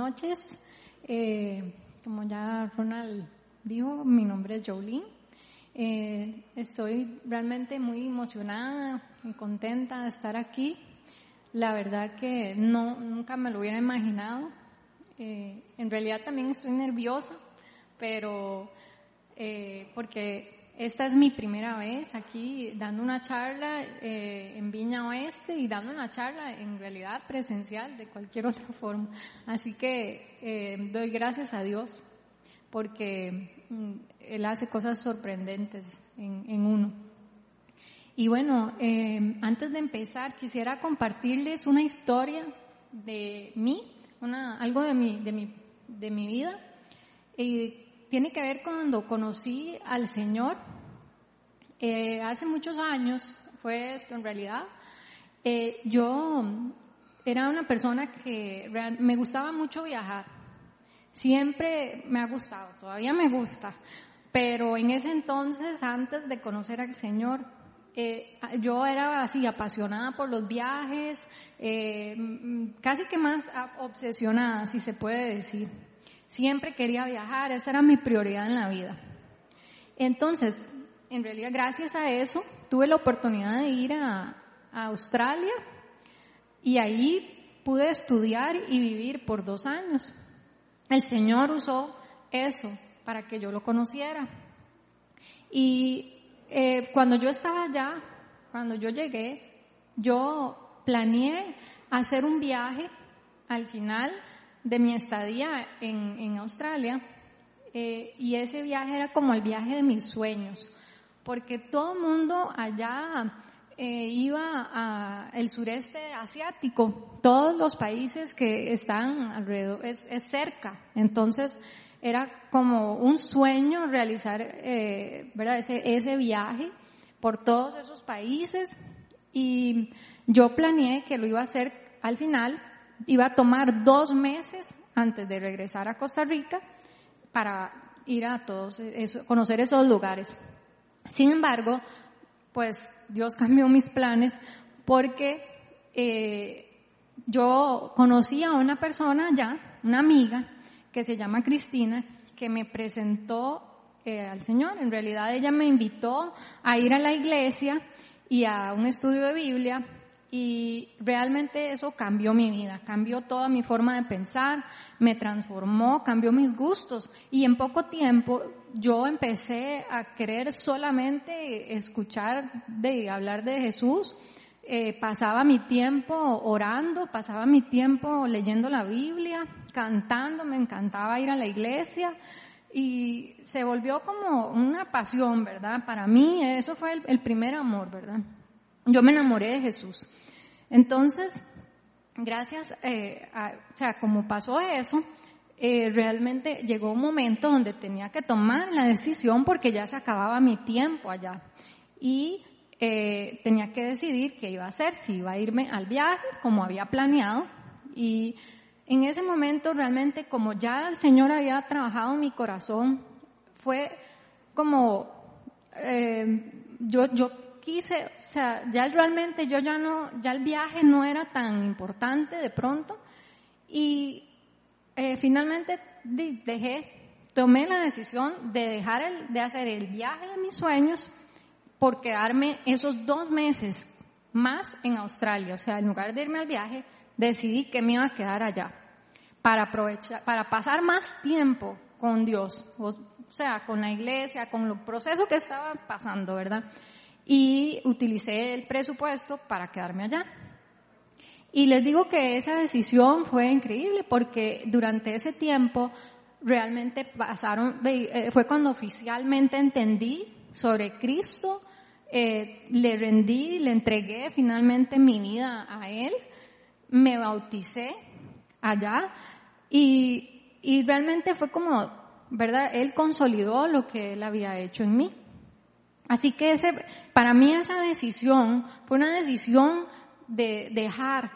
noches. Eh, como ya Ronald dijo, mi nombre es Jolene. Eh, estoy realmente muy emocionada y contenta de estar aquí. La verdad que no, nunca me lo hubiera imaginado. Eh, en realidad también estoy nerviosa, pero porque esta es mi primera vez aquí dando una charla eh, en Viña Oeste y dando una charla en realidad presencial de cualquier otra forma. Así que eh, doy gracias a Dios porque mm, Él hace cosas sorprendentes en, uno. Y bueno, eh, antes de empezar quisiera compartirles una historia de mí, algo de mi, de mi, de mi vida. Tiene que ver cuando conocí al Señor. Eh, hace muchos años fue esto en realidad. Eh, yo era una persona que me gustaba mucho viajar. Siempre me ha gustado, todavía me gusta. Pero en ese entonces, antes de conocer al Señor, eh, yo era así apasionada por los viajes, casi que más obsesionada, si se puede decir. Siempre quería viajar, esa era mi prioridad en la vida. Entonces, en realidad, gracias a eso, tuve la oportunidad de ir a, Australia y ahí pude estudiar y vivir por dos años. El Señor usó eso para que yo lo conociera. Y eh, cuando yo estaba allá, cuando yo llegué, yo planeé hacer un viaje al final de mi estadía en, Australia eh, y ese viaje era como el viaje de mis sueños, porque todo el mundo allá eh, iba al sureste asiático, todos los países que están alrededor, es, cerca, entonces era como un sueño realizar eh, ¿verdad? Ese, ese viaje por todos esos países y yo planeé que lo iba a hacer al final iba a tomar dos meses antes de regresar a Costa Rica para ir a todos, conocer esos lugares. Sin embargo, pues Dios cambió mis planes porque eh, yo conocí a una persona ya, una amiga, que se llama Cristina, que me presentó eh, al Señor. En realidad ella me invitó a ir a la iglesia y a un estudio de Biblia y realmente eso cambió mi vida, cambió toda mi forma de pensar, me transformó, cambió mis gustos y en poco tiempo yo empecé a querer solamente escuchar de hablar de Jesús. Eh, pasaba mi tiempo orando, pasaba mi tiempo leyendo la Biblia, cantando, me encantaba ir a la iglesia y se volvió como una pasión, ¿verdad? Para mí eso fue el primer amor, ¿verdad? Yo me enamoré de Jesús. Entonces, gracias, eh, a, o sea, como pasó eso, eh, realmente llegó un momento donde tenía que tomar la decisión porque ya se acababa mi tiempo allá. Y eh, tenía que decidir qué iba a hacer, si iba a irme al viaje como había planeado. Y en ese momento realmente como ya el Señor había trabajado mi corazón, fue como eh, yo, yo quise, o sea, ya realmente yo ya no, ya el viaje no era tan importante de pronto y eh, finalmente dejé, tomé la decisión de dejar el, de hacer el viaje de mis sueños por quedarme esos dos meses más en Australia, o sea, en lugar de irme al viaje, decidí que me iba a quedar allá para aprovechar, para pasar más tiempo con Dios, o sea, con la iglesia, con el proceso que estaba pasando, ¿verdad? Y utilicé el presupuesto para quedarme allá. Y les digo que esa decisión fue increíble porque durante ese tiempo realmente pasaron, eh, fue cuando oficialmente entendí sobre Cristo, eh, le rendí, le entregué finalmente mi vida a Él, me bauticé allá y, y realmente fue como, ¿verdad? Él consolidó lo que Él había hecho en mí. Así que ese, para mí esa decisión fue una decisión de dejar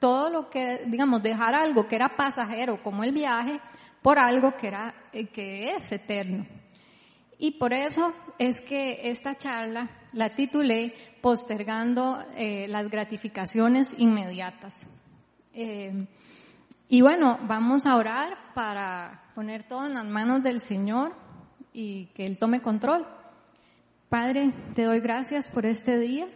todo lo que, digamos, dejar algo que era pasajero como el viaje por algo que era, eh, que es eterno. Y por eso es que esta charla la titulé Postergando eh, las gratificaciones inmediatas. Eh, Y bueno, vamos a orar para poner todo en las manos del Señor y que Él tome control. Padre, te doy gracias por este día.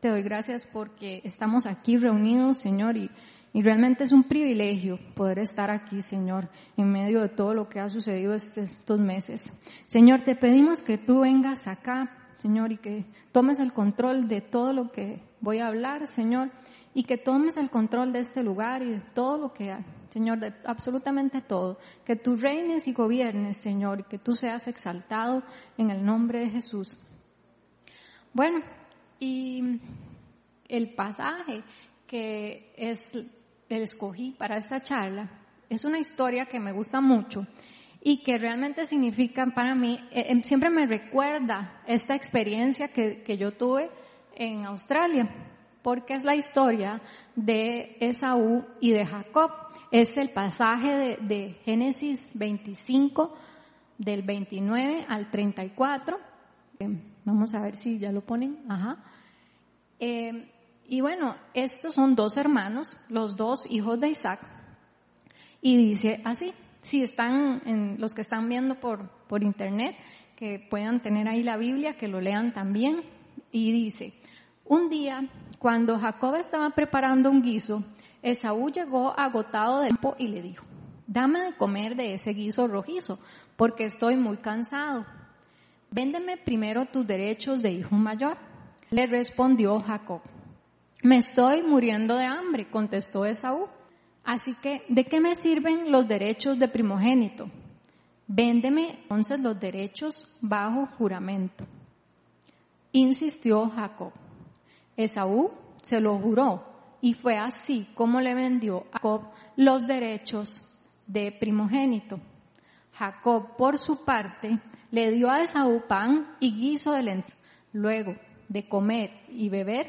Te doy gracias porque estamos aquí reunidos, Señor, y, y realmente es un privilegio poder estar aquí, Señor, en medio de todo lo que ha sucedido estos meses. Señor, te pedimos que tú vengas acá, Señor, y que tomes el control de todo lo que voy a hablar, Señor, y que tomes el control de este lugar y de todo lo que hay. Señor, de absolutamente todo. Que tú reines y gobiernes, Señor, y que tú seas exaltado en el nombre de Jesús. Bueno, y el pasaje que es el escogí para esta charla es una historia que me gusta mucho y que realmente significa para mí, eh, em, siempre me recuerda esta experiencia que, que yo tuve en Australia, porque es la historia de Esaú y de Jacob. Es el pasaje de, de Génesis 25, del 29 al 34. Vamos a ver si ya lo ponen. Ajá. Eh, y bueno, estos son dos hermanos, los dos hijos de Isaac. Y dice así, si están, en, los que están viendo por, por internet, que puedan tener ahí la Biblia, que lo lean también. Y dice, un día, cuando Jacob estaba preparando un guiso, Esaú llegó agotado del tiempo y le dijo, dame de comer de ese guiso rojizo, porque estoy muy cansado. Véndeme primero tus derechos de hijo mayor. Le respondió Jacob. Me estoy muriendo de hambre, contestó Esaú. Así que, ¿de qué me sirven los derechos de primogénito? Véndeme entonces los derechos bajo juramento. Insistió Jacob. Esaú se lo juró y fue así como le vendió a Jacob los derechos de primogénito. Jacob, por su parte, le dio a Esaú pan y guiso de lentejas. Luego de comer y beber,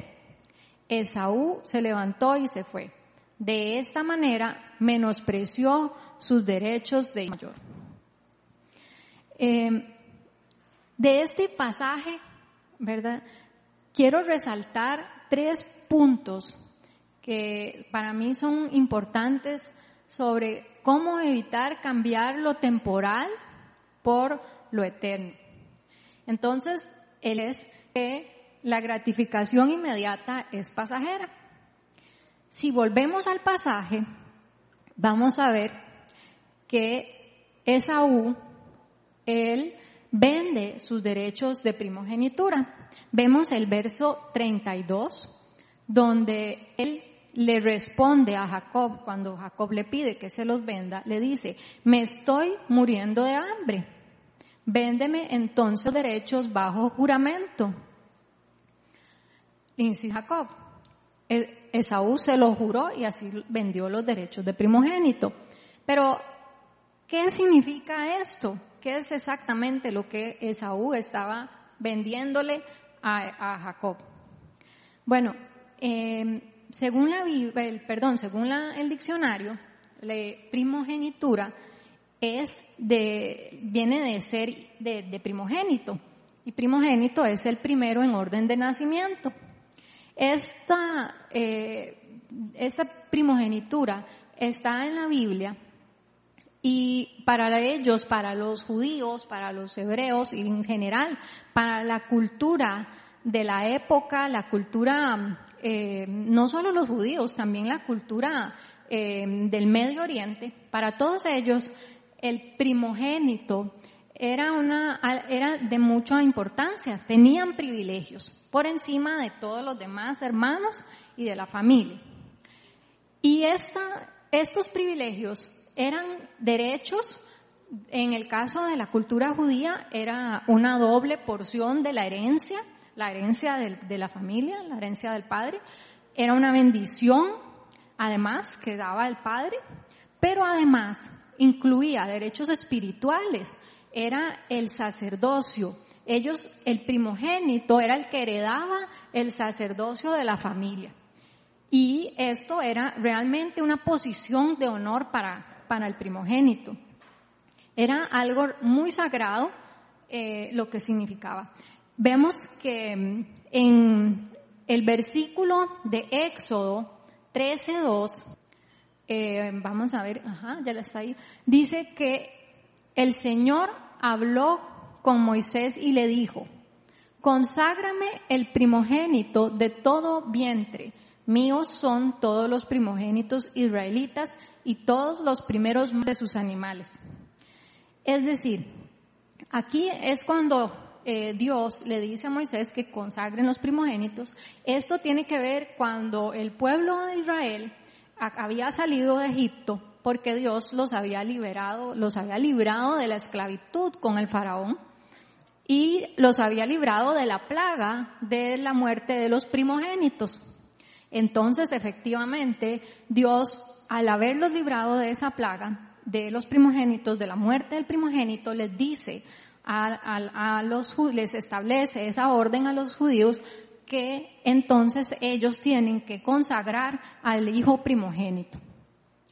Esaú se levantó y se fue. De esta manera menospreció sus derechos de mayor. Em, de este pasaje, ¿verdad? Quiero resaltar tres puntos que para mí son importantes sobre cómo evitar cambiar lo temporal por lo eterno. Entonces, él es que la gratificación inmediata es pasajera. Si volvemos al pasaje, vamos a ver que Esaú, él vende sus derechos de primogenitura. Vemos el verso 32, donde él le responde a Jacob, cuando Jacob le pide que se los venda, le dice, me estoy muriendo de hambre Véndeme entonces derechos bajo juramento. Insiste Jacob. E, Esaú se lo juró y así vendió los derechos de primogénito. Pero, ¿qué significa esto? ¿Qué es exactamente lo que Esaú estaba vendiéndole a, Jacob? Bueno, em, según la el, perdón, según el diccionario, la primogenitura es de, viene de ser de, primogénito. Y primogénito es el primero en orden de nacimiento. Esta, eh, esta primogenitura está en la Biblia y para ellos, para los judíos, para los hebreos y en general, para la cultura de la época, la cultura, eh, no solo los judíos, también la cultura eh, del Medio Oriente, para todos ellos el primogénito era, una, era de mucha importancia, tenían privilegios por encima de todos los demás hermanos y de la familia. Y esta, estos privilegios eran derechos, en el caso de la cultura judía, era una doble porción de la herencia, la herencia de, de la familia, la herencia del padre, era una bendición, además, que daba el padre, pero además incluía derechos espirituales, era el sacerdocio. Ellos, el primogénito era el que heredaba el sacerdocio de la familia. Y esto era realmente una posición de honor para, para el primogénito. Era algo muy sagrado eh, lo que significaba. Vemos que mm, en el versículo de Éxodo 13.2 eh, vamos a ver, ajá, ya está ahí, dice que el Señor habló con Moisés y le dijo, conságrame el primogénito de todo vientre, míos son todos los primogénitos israelitas y todos los primeros de sus animales. Es decir, aquí es cuando eh, Dios le dice a Moisés que consagren los primogénitos. Esto tiene que ver cuando el pueblo de Israel había salido de Egipto porque Dios los había liberado, los había librado de la esclavitud con el faraón y los había librado de la plaga de la muerte de los primogénitos. Entonces, efectivamente, Dios, al haberlos librado de esa plaga, de los primogénitos, de la muerte del primogénito, les dice a, los les establece esa orden a los judíos que entonces ellos tienen que consagrar al hijo primogénito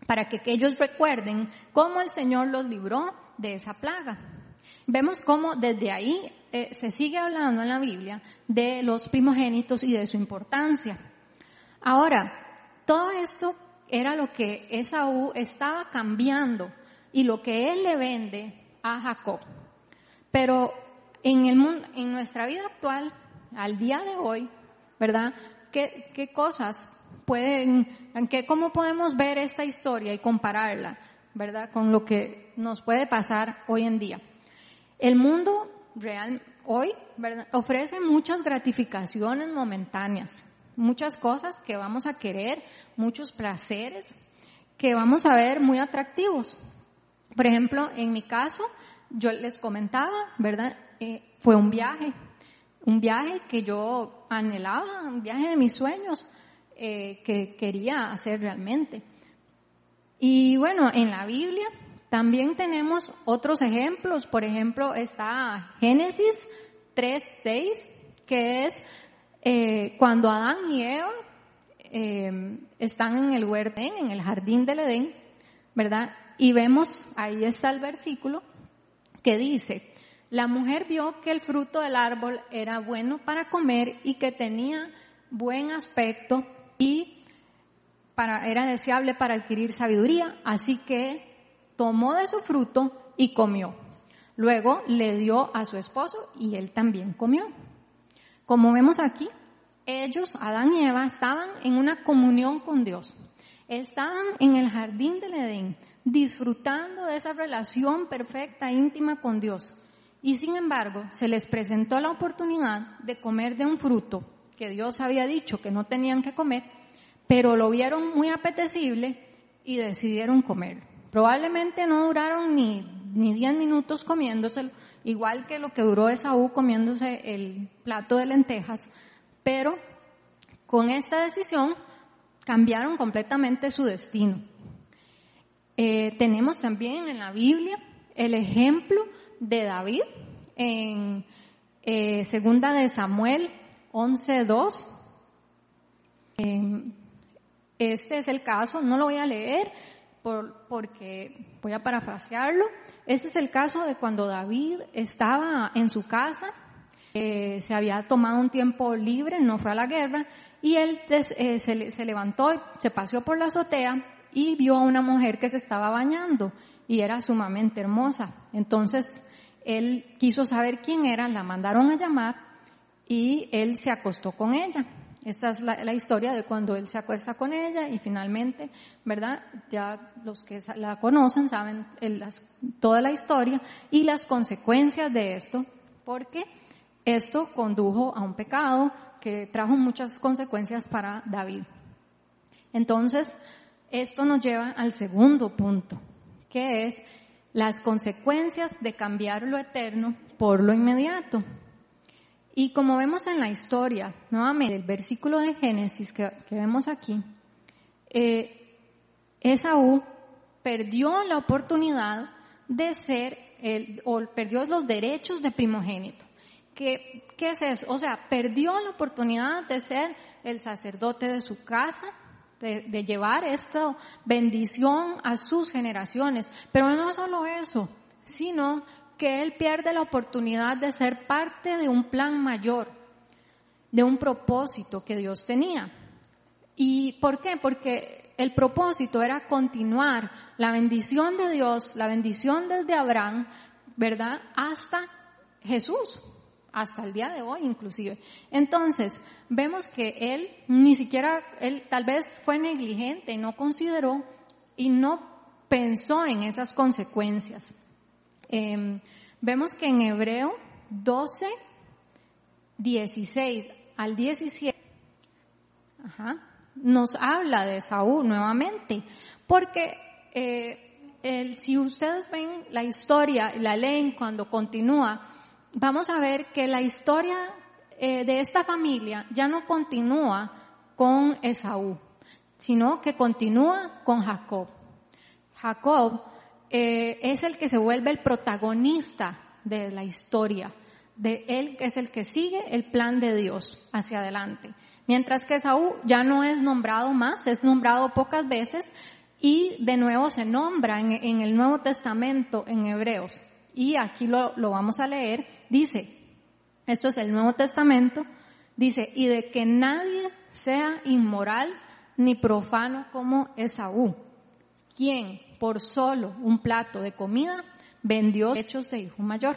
para que, ellos recuerden cómo el Señor los libró de esa plaga. Vemos cómo desde ahí eh, se sigue hablando en la Biblia de los primogénitos y de su importancia. Ahora, todo esto era lo que Esaú estaba cambiando y lo que él le vende a Jacob. Pero en, el mundo, en nuestra vida actual, al día de hoy, ¿verdad? ¿Qué, qué cosas pueden, qué, cómo podemos ver esta historia y compararla, ¿verdad? Con lo que nos puede pasar hoy en día. El mundo real hoy ¿verdad? ofrece muchas gratificaciones momentáneas, muchas cosas que vamos a querer, muchos placeres que vamos a ver muy atractivos. Por ejemplo, en mi caso, yo les comentaba, ¿verdad? Eh, fue un viaje, un viaje que yo anhelaba, un viaje de mis sueños eh, que quería hacer realmente. Y bueno, en la Biblia también tenemos otros ejemplos. Por ejemplo, está Génesis 3.6, que es eh, cuando Adán y Eva están en el huerto, en el jardín del Edén, ¿verdad? Y vemos, ahí está el versículo, que dice, la mujer vio que el fruto del árbol era bueno para comer y que tenía buen aspecto y para, era deseable para adquirir sabiduría, así que tomó de su fruto y comió. Luego le dio a su esposo y él también comió. Como vemos aquí, ellos, Adán y Eva, estaban en una comunión con Dios. Estaban en el jardín del Edén, disfrutando de esa relación perfecta, íntima con Dios. Y sin embargo, se les presentó la oportunidad de comer de un fruto que Dios había dicho que no tenían que comer, pero lo vieron muy apetecible y decidieron comer. Probablemente no duraron ni, ni 10 minutos comiéndoselo, igual que lo que duró Esaú comiéndose el plato de lentejas, pero con esta decisión cambiaron completamente su destino. Eh, tenemos también en la Biblia el ejemplo de David en eh, segunda de Samuel 11.2. Em, este es el caso, no lo voy a leer porque voy a parafrasearlo. Este es el caso de cuando David estaba en su casa, eh, se había tomado un tiempo libre, no fue a la guerra, y él eh, se, se levantó, se paseó por la azotea y vio a una mujer que se estaba bañando y era sumamente hermosa. Entonces él quiso saber quién era, la mandaron a llamar y él se acostó con ella. Esta es la, historia de cuando él se acuesta con ella y finalmente, ¿verdad? Ya los que la conocen saben toda la historia y las consecuencias de esto, porque esto condujo a un pecado que trajo muchas consecuencias para David. Entonces, esto nos lleva al segundo punto, que es las consecuencias de cambiar lo eterno por lo inmediato. Y como vemos en la historia, nuevamente, el versículo de Génesis que, vemos aquí, eh, Esaú perdió la oportunidad de ser, el, o perdió los derechos de primogénito. ¿Qué, ¿Qué es eso? O sea, perdió la oportunidad de ser el sacerdote de su casa, de, llevar esta bendición a sus generaciones. Pero no solo eso, sino que él pierde la oportunidad de ser parte de un plan mayor, de un propósito que Dios tenía. ¿Y por qué? Porque el propósito era continuar la bendición de Dios, la bendición desde Abraham, ¿verdad? Hasta Jesús, hasta el día de hoy inclusive. Entonces, vemos que él ni siquiera, él tal vez fue negligente no consideró y no pensó en esas consecuencias. Em, vemos que en Hebreo 12, 16 al 17, nos habla de Saúl nuevamente, porque eh, el, si ustedes ven la historia, la leen cuando continúa, vamos a ver que la historia eh, de esta familia ya no continúa con Esaú, sino que continúa con Jacob. Jacob eh, es el que se vuelve el protagonista de la historia, de él es el que sigue el plan de Dios hacia adelante. Mientras que Esaú ya no es nombrado más, es nombrado pocas veces y de nuevo se nombra en el Nuevo Testamento en Hebreos y aquí lo, lo vamos a leer, dice, esto es el Nuevo Testamento, dice, y de que nadie sea inmoral ni profano como Esaú, quien por solo un plato de comida vendió hechos de hijo mayor.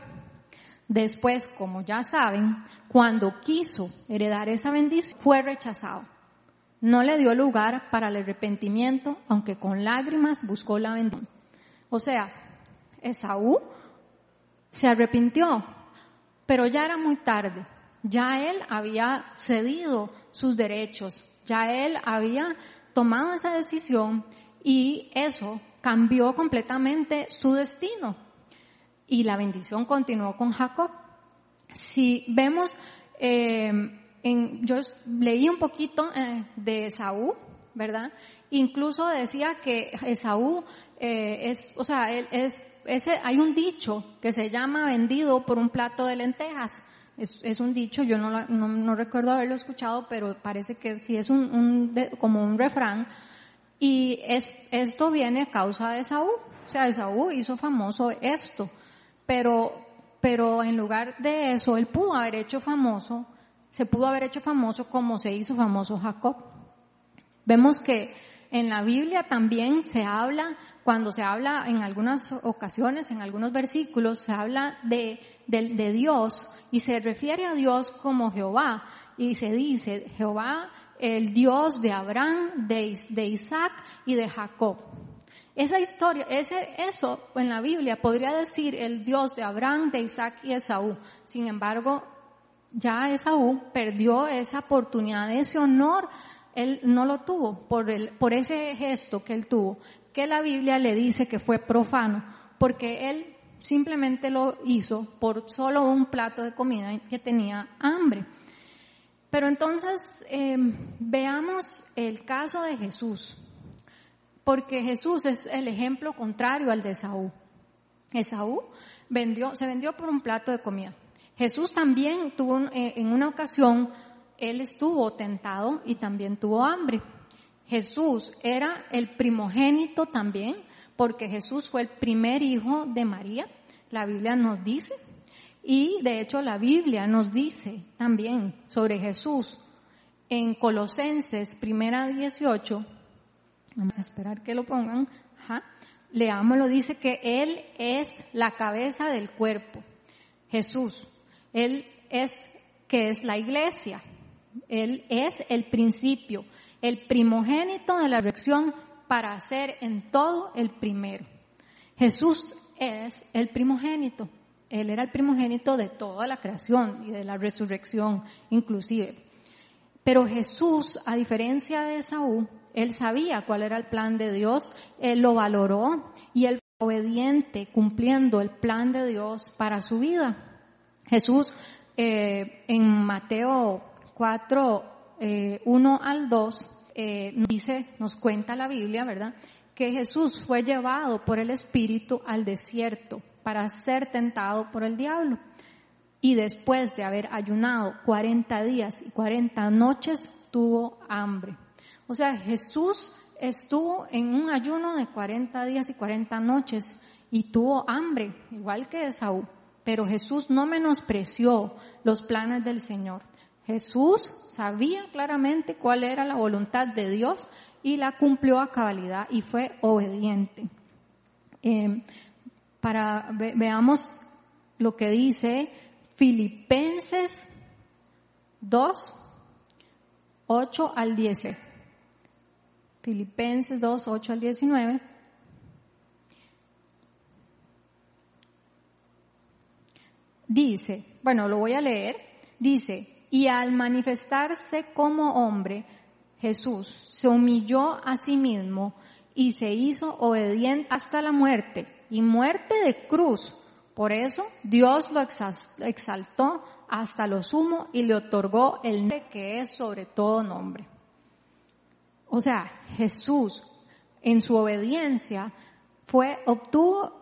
Después, como ya saben, cuando quiso heredar esa bendición, fue rechazado. No le dio lugar para el arrepentimiento, aunque con lágrimas buscó la bendición. O sea, Esaú se arrepintió, pero ya era muy tarde. Ya él había cedido sus derechos, ya él había tomado esa decisión y eso cambió completamente su destino. Y la bendición continuó con Jacob. Si vemos, eh, en, yo leí un poquito eh, de Esaú, ¿verdad? Incluso decía que Esaú eh, es, o sea, él es ese, hay un dicho que se llama vendido por un plato de lentejas. Es, es un dicho, yo no, no, no, recuerdo haberlo escuchado, pero parece que sí es un, un como un refrán. Y es, esto viene a causa de Saúl. O sea, Saúl hizo famoso esto. Pero, pero en lugar de eso, él pudo haber hecho famoso, se pudo haber hecho famoso como se hizo famoso Jacob. Vemos que en la Biblia también se habla, cuando se habla en algunas ocasiones, en algunos versículos, se habla de, de, Dios y se refiere a Dios como Jehová y se dice Jehová el Dios de Abraham, de, de Isaac y de Jacob. Esa historia, ese, eso en la Biblia podría decir el Dios de Abraham, de Isaac y Esaú. Sin embargo, ya Esaú perdió esa oportunidad, ese honor él no lo tuvo por, el, por ese gesto que él tuvo, que la Biblia le dice que fue profano, porque él simplemente lo hizo por solo un plato de comida que tenía hambre. Pero entonces eh, veamos el caso de Jesús, porque Jesús es el ejemplo contrario al de Esaú. Esaú vendió, se vendió por un plato de comida. Jesús también tuvo eh, en una ocasión él estuvo tentado y también tuvo hambre. Jesús era el primogénito también, porque Jesús fue el primer hijo de María, la Biblia nos dice. Y de hecho la Biblia nos dice también sobre Jesús en Colosenses primera 18, vamos a esperar que lo pongan, leámoslo, dice que Él es la cabeza del cuerpo, Jesús, Él es que es la iglesia, él es el principio, el primogénito de la reacción para ser en todo el primero. Jesús es el primogénito. Él era el primogénito de toda la creación y de la resurrección inclusive. Pero Jesús, a diferencia de Saúl, él sabía cuál era el plan de Dios, él lo valoró y él fue obediente cumpliendo el plan de Dios para su vida. Jesús eh, en Mateo 4, 1 eh, al 2, eh, dice, nos cuenta la Biblia, ¿verdad? Que Jesús fue llevado por el Espíritu al desierto para ser tentado por el diablo. Y después de haber ayunado 40 días y 40 noches, tuvo hambre. O sea, Jesús estuvo en un ayuno de 40 días y 40 noches y tuvo hambre, igual que Esaú. Pero Jesús no menospreció los planes del Señor. Jesús sabía claramente cuál era la voluntad de Dios y la cumplió a cabalidad y fue obediente. Eh, para veamos lo que dice Filipenses 2, 8 al 10. Filipenses 2, 8 al 19. Dice, bueno, lo voy a leer, dice, y al manifestarse como hombre, Jesús se humilló a sí mismo y se hizo obediente hasta la muerte y muerte de cruz. Por eso Dios lo exaltó hasta lo sumo y le otorgó el nombre que es sobre todo nombre. O sea, Jesús en su obediencia fue, obtuvo,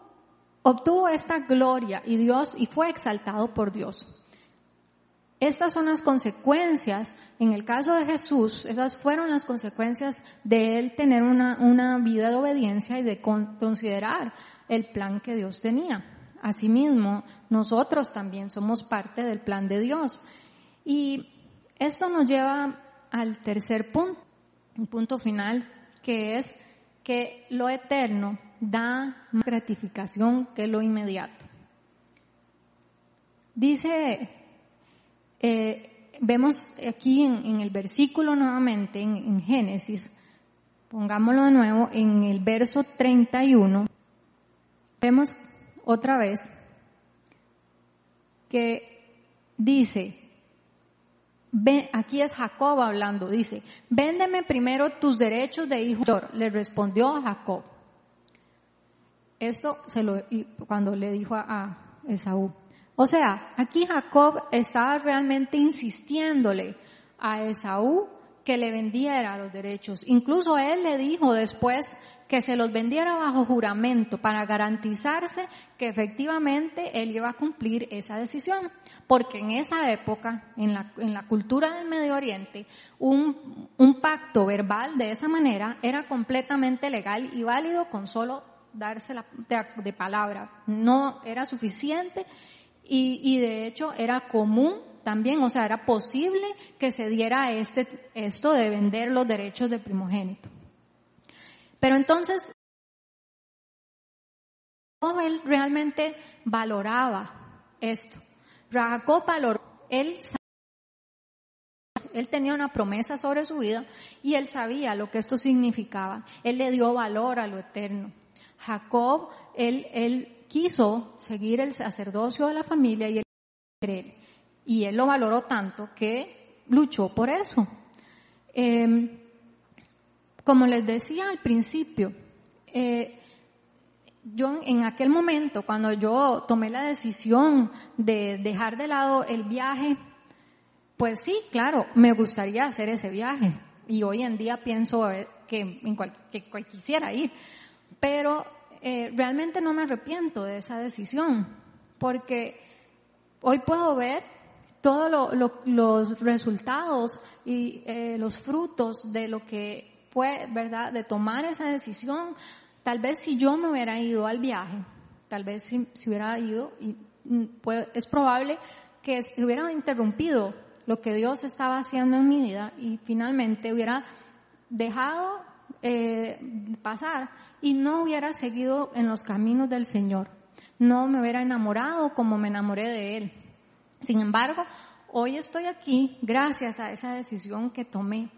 obtuvo esta gloria y Dios, y fue exaltado por Dios. Estas son las consecuencias, en el caso de Jesús, esas fueron las consecuencias de él tener una, una vida de obediencia y de considerar el plan que Dios tenía. Asimismo, nosotros también somos parte del plan de Dios. Y esto nos lleva al tercer punto, un punto final, que es que lo eterno da más gratificación que lo inmediato. Dice eh, vemos aquí en, el versículo nuevamente, en, Génesis, pongámoslo de nuevo, en el verso 31, vemos otra vez que dice, aquí es Jacob hablando, dice, véndeme primero tus derechos de hijo. Le respondió Jacob. Esto se lo, cuando le dijo a, a Esaú. O sea, aquí Jacob estaba realmente insistiéndole a Esaú que le vendiera los derechos. Incluso él le dijo después que se los vendiera bajo juramento para garantizarse que efectivamente él iba a cumplir esa decisión. Porque en esa época, en la, en la cultura del Medio Oriente, un, un pacto verbal de esa manera era completamente legal y válido con solo darse la, de, palabra. No era suficiente y, de hecho era común también, o sea, era posible que se diera este, esto de vender los derechos de primogénito. Pero entonces, él realmente valoraba esto. Jacob valoró, él, él tenía una promesa sobre su vida y él sabía lo que esto significaba. Él le dio valor a lo eterno. Jacob, él, él quiso seguir el sacerdocio de la familia y él, y él lo valoró tanto que luchó por eso. Em, como les decía al principio, eh, yo en aquel momento, cuando yo tomé la decisión de dejar de lado el viaje, pues sí, claro, me gustaría hacer ese viaje. Y hoy en día pienso eh, que, en que quisiera ir. Pero eh, realmente no me arrepiento de esa decisión, porque hoy puedo ver todos los resultados y eh, los frutos de lo que fue, ¿verdad?, de tomar esa decisión. Tal vez si yo me hubiera ido al viaje, tal vez si, hubiera ido, y mm, es probable que se hubiera interrumpido lo que Dios estaba haciendo en mi vida y finalmente hubiera dejado eh, pasar y no hubiera seguido en los caminos del Señor. No me hubiera enamorado como me enamoré de Él. Sin embargo, hoy estoy aquí gracias a esa decisión que tomé.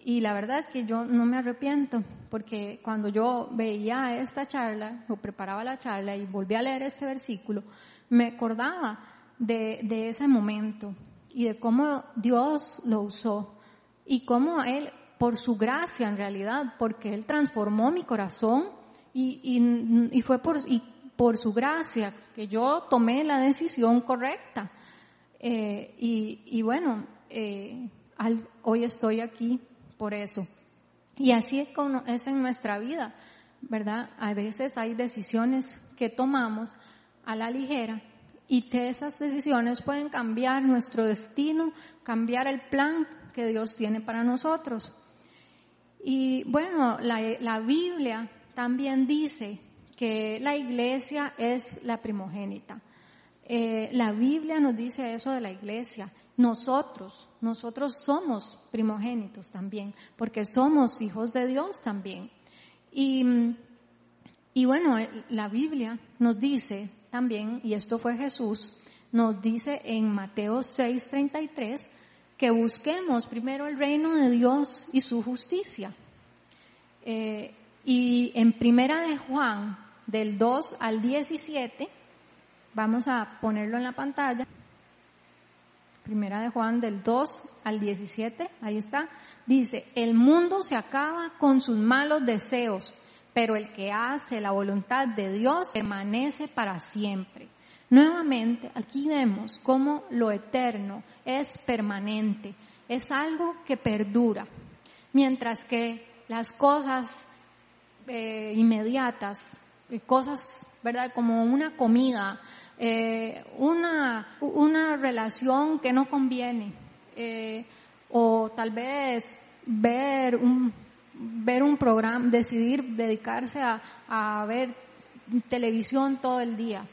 Y la verdad que yo no me arrepiento, porque cuando yo veía esta charla, o preparaba la charla y volví a leer este versículo, me acordaba de, de ese momento y de cómo Dios lo usó y cómo Él por su gracia en realidad, porque Él transformó mi corazón y, fue por, y por su gracia que yo tomé la decisión correcta. Eh, y, bueno, eh, hoy estoy aquí por eso. Y así es, es en nuestra vida, ¿verdad? A veces hay decisiones que tomamos a la ligera y que esas decisiones pueden cambiar nuestro destino, cambiar el plan que Dios tiene para nosotros. Y bueno, la, Biblia también dice que la iglesia es la primogénita. Eh, la Biblia nos dice eso de la iglesia nosotros, nosotros somos primogénitos también, porque somos hijos de Dios también. Y, y bueno, la Biblia nos dice también, y esto fue Jesús, nos dice en Mateo 6:33, que busquemos primero el reino de Dios y su justicia. Eh, y en primera de Juan, del 2 al 17, vamos a ponerlo en la pantalla. Primera de Juan del 2 al 17, ahí está. Dice, el mundo se acaba con sus malos deseos, pero el que hace la voluntad de Dios permanece para siempre. Nuevamente, aquí vemos cómo lo eterno es permanente, es algo que perdura, mientras que las cosas eh, inmediatas, eh, cosas, ¿verdad? Como una comida, eh, una, una relación que no conviene, o tal vez ver un, ver un programa, decidir dedicarse a, a ver televisión todo el día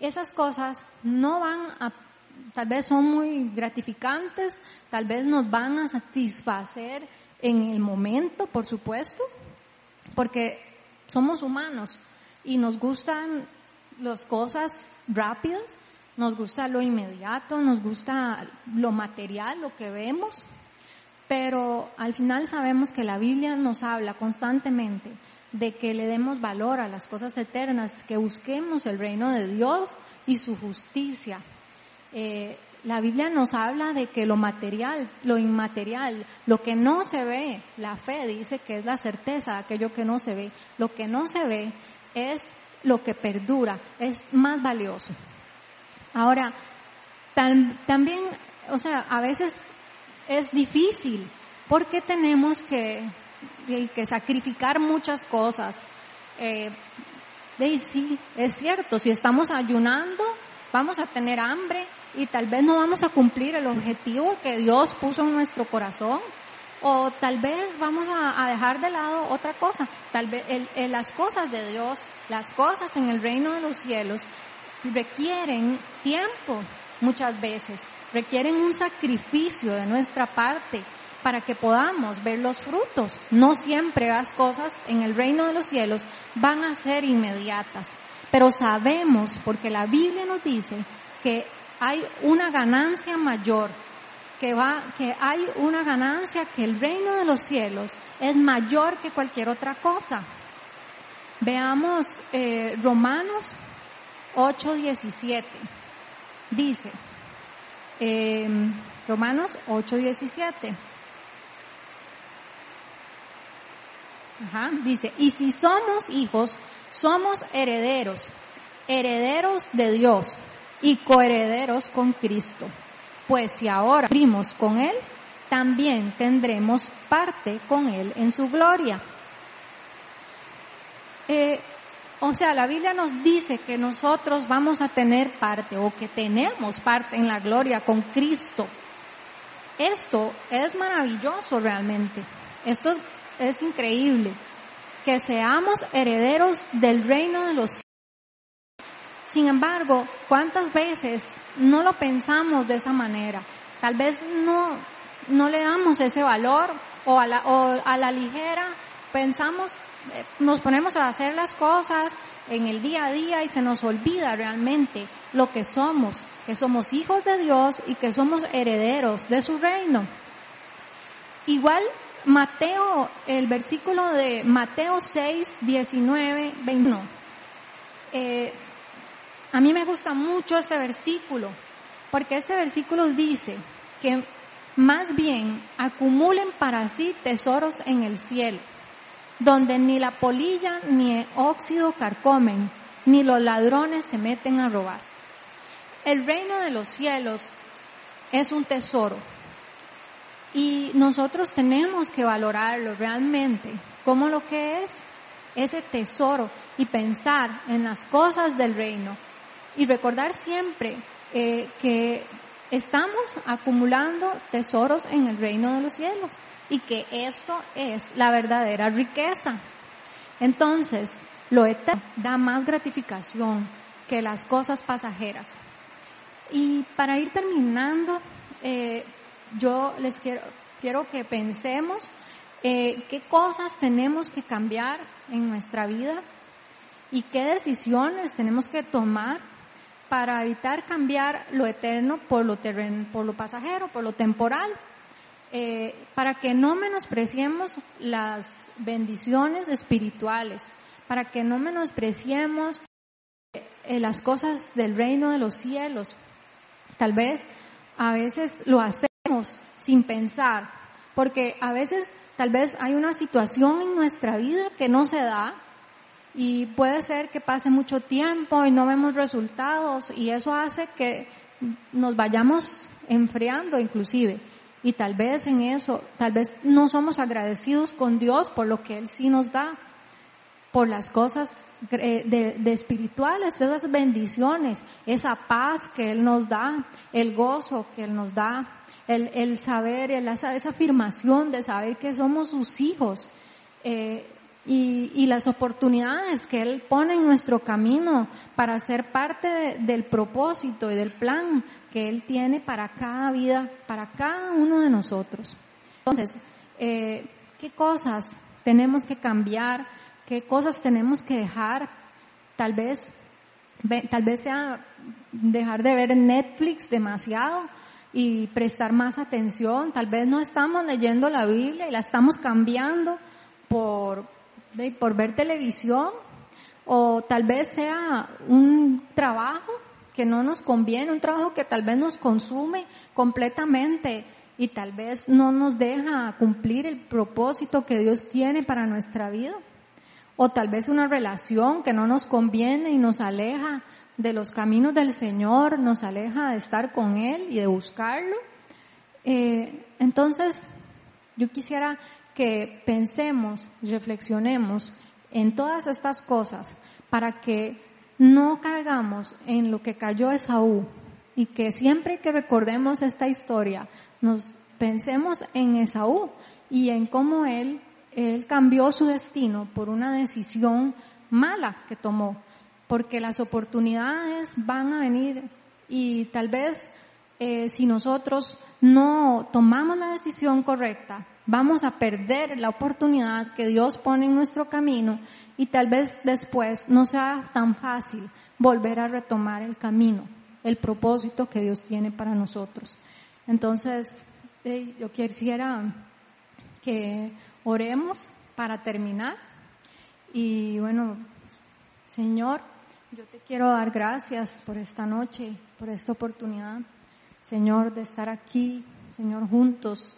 esas cosas no van a, tal vez son muy gratificantes, tal vez nos van a satisfacer en el momento, por supuesto, porque somos humanos y nos gustan las cosas rápidas, nos gusta lo inmediato, nos gusta lo material, lo que vemos, pero al final sabemos que la Biblia nos habla constantemente de que le demos valor a las cosas eternas, que busquemos el reino de Dios y su justicia. Eh, la Biblia nos habla de que lo material, lo inmaterial, lo que no se ve, la fe dice que es la certeza de aquello que no se ve. Lo que no se ve es lo que perdura, es más valioso. Ahora, también, o sea, a veces es difícil porque tenemos que que sacrificar muchas cosas. Eh, y sí, es cierto, si estamos ayunando, vamos a tener hambre y tal vez no vamos a cumplir el objetivo que Dios puso en nuestro corazón. O tal vez vamos a, dejar de lado otra cosa. Tal vez las cosas de Dios, las cosas en el reino de los cielos, requieren tiempo muchas veces, requieren un sacrificio de nuestra parte para que podamos ver los frutos. No siempre las cosas en el reino de los cielos van a ser inmediatas, pero sabemos, porque la Biblia nos dice, que hay una ganancia mayor, que va, que hay una ganancia que el reino de los cielos es mayor que cualquier otra cosa. Veamos eh, Romanos 8:17. Dice, eh, Romanos 8:17. Dice, y si somos hijos, somos herederos, herederos de Dios y coherederos con Cristo. Pues si ahora sufrimos con Él, también tendremos parte con Él en su gloria. Eh, o sea, la Biblia nos dice que nosotros vamos a tener parte o que tenemos parte en la gloria con Cristo. Esto es maravilloso realmente. Esto es es increíble que seamos herederos del reino de los cielos. Sin embargo, ¿cuántas veces no lo pensamos de esa manera? Tal vez no, no le damos ese valor o a la, o a la ligera pensamos, eh, nos ponemos a hacer las cosas en el día a día y se nos olvida realmente lo que somos, que somos hijos de Dios y que somos herederos de su reino. Igual Mateo, el versículo de Mateo 6, 19, 21. a mí me gusta mucho este versículo, porque este versículo dice que más bien acumulen para sí tesoros en el cielo, donde ni la polilla ni el óxido carcomen, ni los ladrones se meten a robar. El reino de los cielos es un tesoro, y nosotros tenemos que valorarlo realmente como lo que es ese tesoro y pensar en las cosas del reino y recordar siempre eh, que estamos acumulando tesoros en el reino de los cielos y que esto es la verdadera riqueza. Entonces, lo eterno da más gratificación que las cosas pasajeras. Y para ir terminando, eh, yo les quiero, quiero que pensemos eh, qué cosas tenemos que cambiar en nuestra vida y qué decisiones tenemos que tomar para evitar cambiar lo eterno por lo, terreno, por lo pasajero, por lo temporal, eh, para que no menospreciemos las bendiciones espirituales, para que no menospreciemos eh, las cosas del reino de los cielos. Tal vez a veces lo hacemos sin pensar, porque a veces tal vez hay una situación en nuestra vida que no se da y puede ser que pase mucho tiempo y no vemos resultados y eso hace que nos vayamos enfriando inclusive. Y tal vez en eso, tal vez no somos agradecidos con Dios por lo que Él sí nos da, por las cosas eh, de, espirituales, esas bendiciones, esa paz que Él nos da, el gozo que Él nos da, el, saber, esa, afirmación de saber que somos sus hijos. Eh, y, las oportunidades que Él pone en nuestro camino para ser parte del propósito y del plan que Él tiene para cada vida, para cada uno de nosotros. Entonces, eh, ¿qué cosas tenemos que cambiar? ¿Qué cosas tenemos que dejar? Tal vez, tal vez sea dejar de ver Netflix demasiado y prestar más atención. Tal vez no estamos leyendo la Biblia y la estamos cambiando por, por ver televisión o tal vez sea un trabajo que no nos conviene, un trabajo que tal vez nos consume completamente y tal vez no nos deja cumplir el propósito que Dios tiene para nuestra vida. O tal vez una relación que no nos conviene y nos aleja de los caminos del Señor, nos aleja de estar con Él y de buscarlo. Eh, entonces, yo quisiera que pensemos, reflexionemos en todas estas cosas para que no caigamos en lo que cayó Esaú y que siempre que recordemos esta historia nos pensemos en Esaú y en cómo él, él cambió su destino por una decisión mala que tomó, porque las oportunidades van a venir y tal vez eh, si nosotros no tomamos la decisión correcta, vamos a perder la oportunidad que Dios pone en nuestro camino y tal vez después no sea tan fácil volver a retomar el camino, el propósito que Dios tiene para nosotros. Entonces, yo quisiera que oremos para terminar y bueno, Señor, yo te quiero dar gracias por esta noche, por esta oportunidad, Señor, de estar aquí, Señor, juntos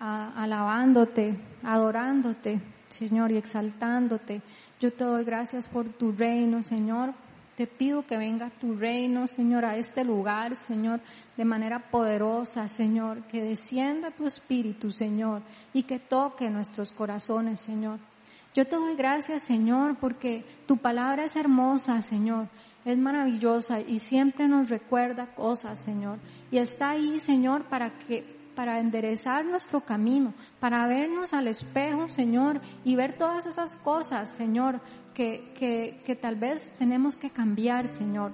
alabándote, adorándote, Señor, y exaltándote. Yo te doy gracias por tu reino, Señor. Te pido que venga tu reino, Señor, a este lugar, Señor, de manera poderosa, Señor, que descienda tu espíritu, Señor, y que toque nuestros corazones, Señor. Yo te doy gracias, Señor, porque tu palabra es hermosa, Señor, es maravillosa y siempre nos recuerda cosas, Señor. Y está ahí, Señor, para que para enderezar nuestro camino, para vernos al espejo, Señor, y ver todas esas cosas, Señor, que, que, que tal vez tenemos que cambiar, Señor.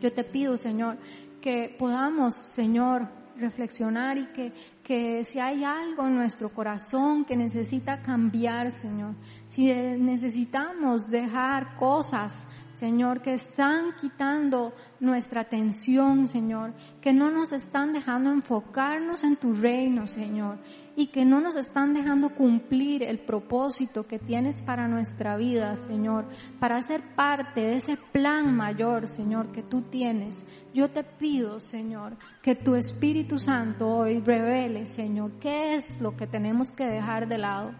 Yo te pido, Señor, que podamos, Señor, reflexionar y que, que si hay algo en nuestro corazón que necesita cambiar, Señor, si necesitamos dejar cosas, Señor, que están quitando nuestra atención, Señor, que no nos están dejando enfocarnos en tu reino, Señor, y que no nos están dejando cumplir el propósito que tienes para nuestra vida, Señor, para ser parte de ese plan mayor, Señor, que tú tienes. Yo te pido, Señor, que tu Espíritu Santo hoy revele, Señor, qué es lo que tenemos que dejar de lado,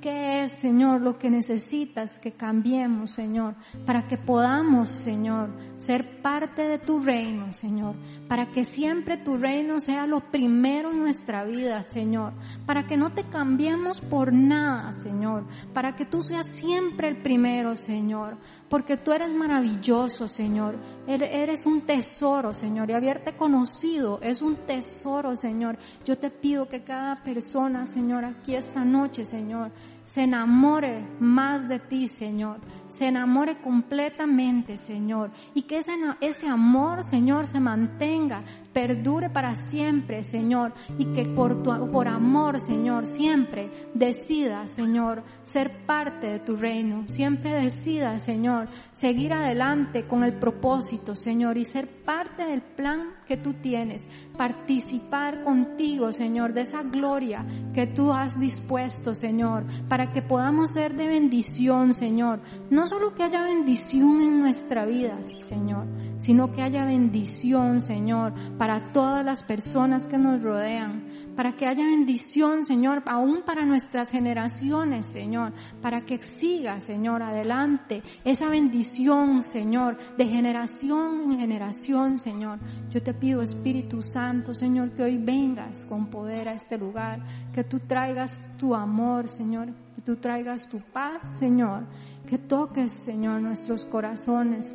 ¿Qué es, Señor, lo que necesitas que cambiemos, Señor, para que podamos, Señor, ser parte de tu reino, Señor, para que siempre tu reino sea lo primero en nuestra vida, Señor, para que no te cambiemos por nada, Señor, para que tú seas siempre el primero, Señor, porque tú eres maravilloso, Señor, er-, eres un tesoro, Señor, y haberte conocido es un tesoro, Señor. Yo te pido que cada persona, Señor, aquí esta noche, Señor, se enamore más de ti, Señor. Se enamore completamente, Señor. Y que ese, ese amor, Señor, se mantenga, perdure para siempre, Señor. Y que por, tu, por amor, Señor, siempre decida, Señor, ser parte de tu reino. Siempre decida, Señor, seguir adelante con el propósito, Señor, y ser parte del plan que tú tienes. Participar contigo, Señor, de esa gloria que tú has dispuesto, Señor, para que podamos ser de bendición, Señor. No solo que haya bendición en nuestra vida, Señor, sino que haya bendición, Señor, para todas las personas que nos rodean, para que haya bendición, Señor, aún para nuestras generaciones, Señor, para que siga, Señor, adelante esa bendición, Señor, de generación en generación, Señor. Yo te pido, Espíritu Santo, Señor, que hoy vengas con poder a este lugar, que tú traigas tu amor, Señor, que tú traigas tu paz, Señor, que toques, Señor, nuestros corazones.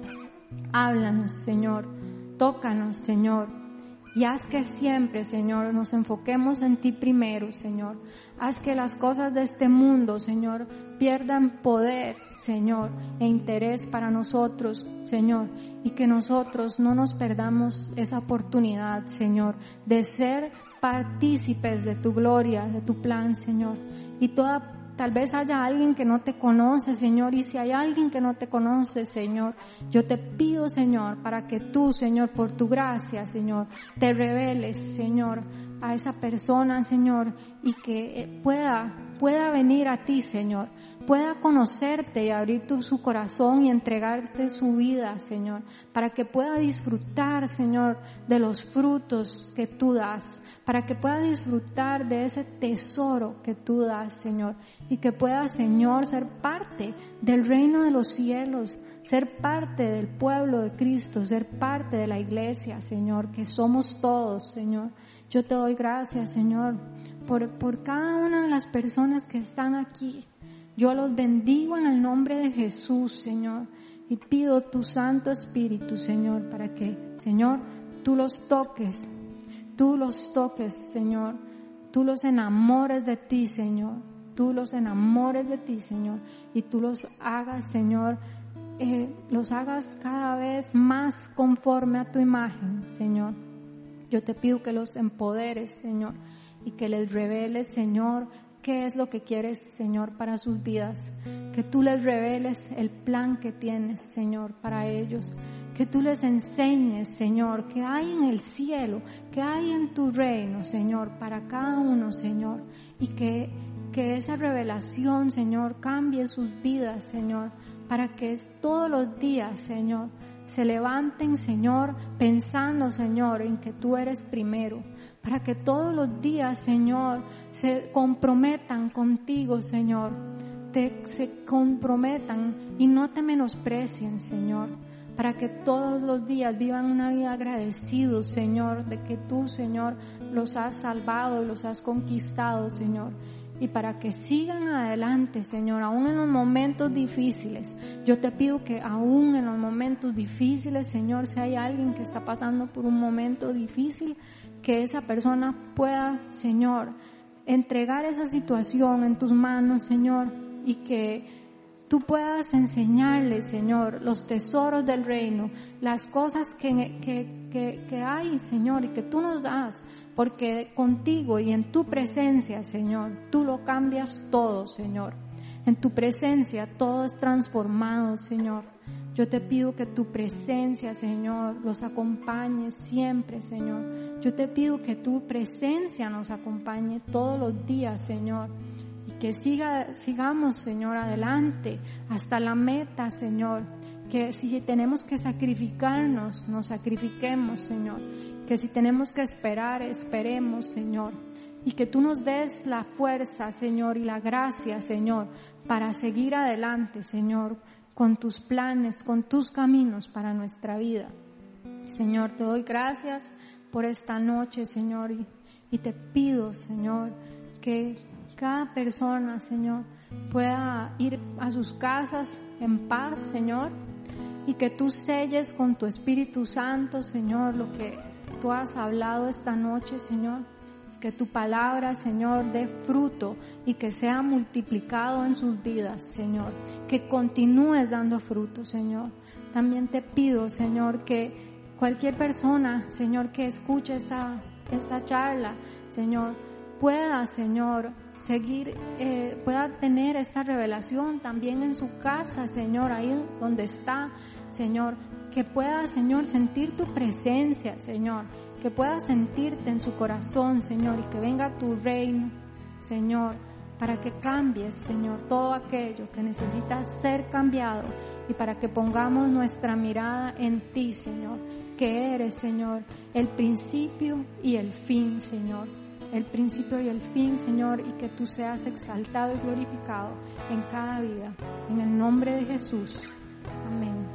Háblanos, Señor, tócanos, Señor y haz que siempre, Señor, nos enfoquemos en ti primero, Señor. Haz que las cosas de este mundo, Señor, pierdan poder, Señor, e interés para nosotros, Señor. Y que nosotros no nos perdamos esa oportunidad, Señor, de ser partícipes de tu gloria, de tu plan, Señor. Y toda Tal vez haya alguien que no te conoce, Señor, y si hay alguien que no te conoce, Señor, yo te pido, Señor, para que tú, Señor, por tu gracia, Señor, te reveles, Señor, a esa persona, Señor, y que eh, pueda, pueda venir a ti, Señor, pueda conocerte y abrir su corazón y entregarte su vida, Señor, para que pueda disfrutar, Señor, de los frutos que tú das, para que pueda disfrutar de ese tesoro que tú das, Señor, y que pueda, Señor, ser parte del reino de los cielos, ser parte del pueblo de Cristo, ser parte de la iglesia, Señor, que somos todos, Señor. Yo te doy gracias, Señor, por, por cada una de las personas que están aquí. Yo los bendigo en el nombre de Jesús, Señor, y pido tu Santo Espíritu, Señor, para que, Señor, tú los toques, tú los toques, Señor, tú los enamores de ti, Señor, tú los enamores de ti, Señor, y tú los hagas, Señor, eh, los hagas cada vez más conforme a tu imagen, Señor. Yo te pido que los empoderes, Señor, y que les reveles, Señor, qué es lo que quieres, Señor, para sus vidas. Que tú les reveles el plan que tienes, Señor, para ellos. Que tú les enseñes, Señor, que hay en el cielo, que hay en tu reino, Señor, para cada uno, Señor. Y que, que esa revelación, Señor, cambie sus vidas, Señor, para que todos los días, Señor, se levanten, Señor, pensando, Señor, en que tú eres primero para que todos los días, Señor, se comprometan contigo, Señor, te, se comprometan y no te menosprecien, Señor, para que todos los días vivan una vida agradecidos, Señor, de que tú, Señor, los has salvado y los has conquistado, Señor y para que sigan adelante, Señor, aún en los momentos difíciles. Yo te pido que aún en los momentos difíciles, Señor, si hay alguien que está pasando por un momento difícil, que esa persona pueda, Señor, entregar esa situación en tus manos, Señor, y que tú puedas enseñarle, Señor, los tesoros del reino, las cosas que, que, que, hay, Señor, y que tú nos das, porque contigo y en tu presencia, Señor, tú lo cambias todo, Señor. En tu presencia todo es transformado, Señor. Yo te pido que tu presencia, Señor, los acompañe siempre, Señor. Yo te pido que tu presencia nos acompañe todos los días, Señor. Y que siga, sigamos, Señor, adelante hasta la meta, Señor. Que si tenemos que sacrificarnos, nos sacrifiquemos, Señor. Que si tenemos que esperar, esperemos, Señor. Y que tú nos des la fuerza, Señor, y la gracia, Señor, para seguir adelante, Señor con tus planes, con tus caminos para nuestra vida. Señor, te doy gracias por esta noche, Señor, y, te pido, Señor, que cada persona, Señor, pueda ir a sus casas en paz, Señor, y que tú selles con tu Espíritu Santo, Señor, lo que tú has hablado esta noche, Señor que tu palabra, Señor, dé fruto y que sea multiplicado en sus vidas, Señor. Que continúes dando fruto, Señor. También te pido, Señor, que cualquier persona, Señor, que escuche esta, esta charla, Señor, pueda, Señor, seguir, eh, pueda tener esta revelación también en su casa, Señor, ahí donde está, Señor, que pueda, Señor, sentir tu presencia, Señor, que pueda sentirte en su corazón, Señor, y que venga tu reino, Señor, para que cambies, Señor, todo aquello que necesita ser cambiado y para que pongamos nuestra mirada en ti, Señor, que eres, Señor, el principio y el fin, Señor el principio y el fin, Señor, y que tú seas exaltado y glorificado en cada vida. En el nombre de Jesús. Amén.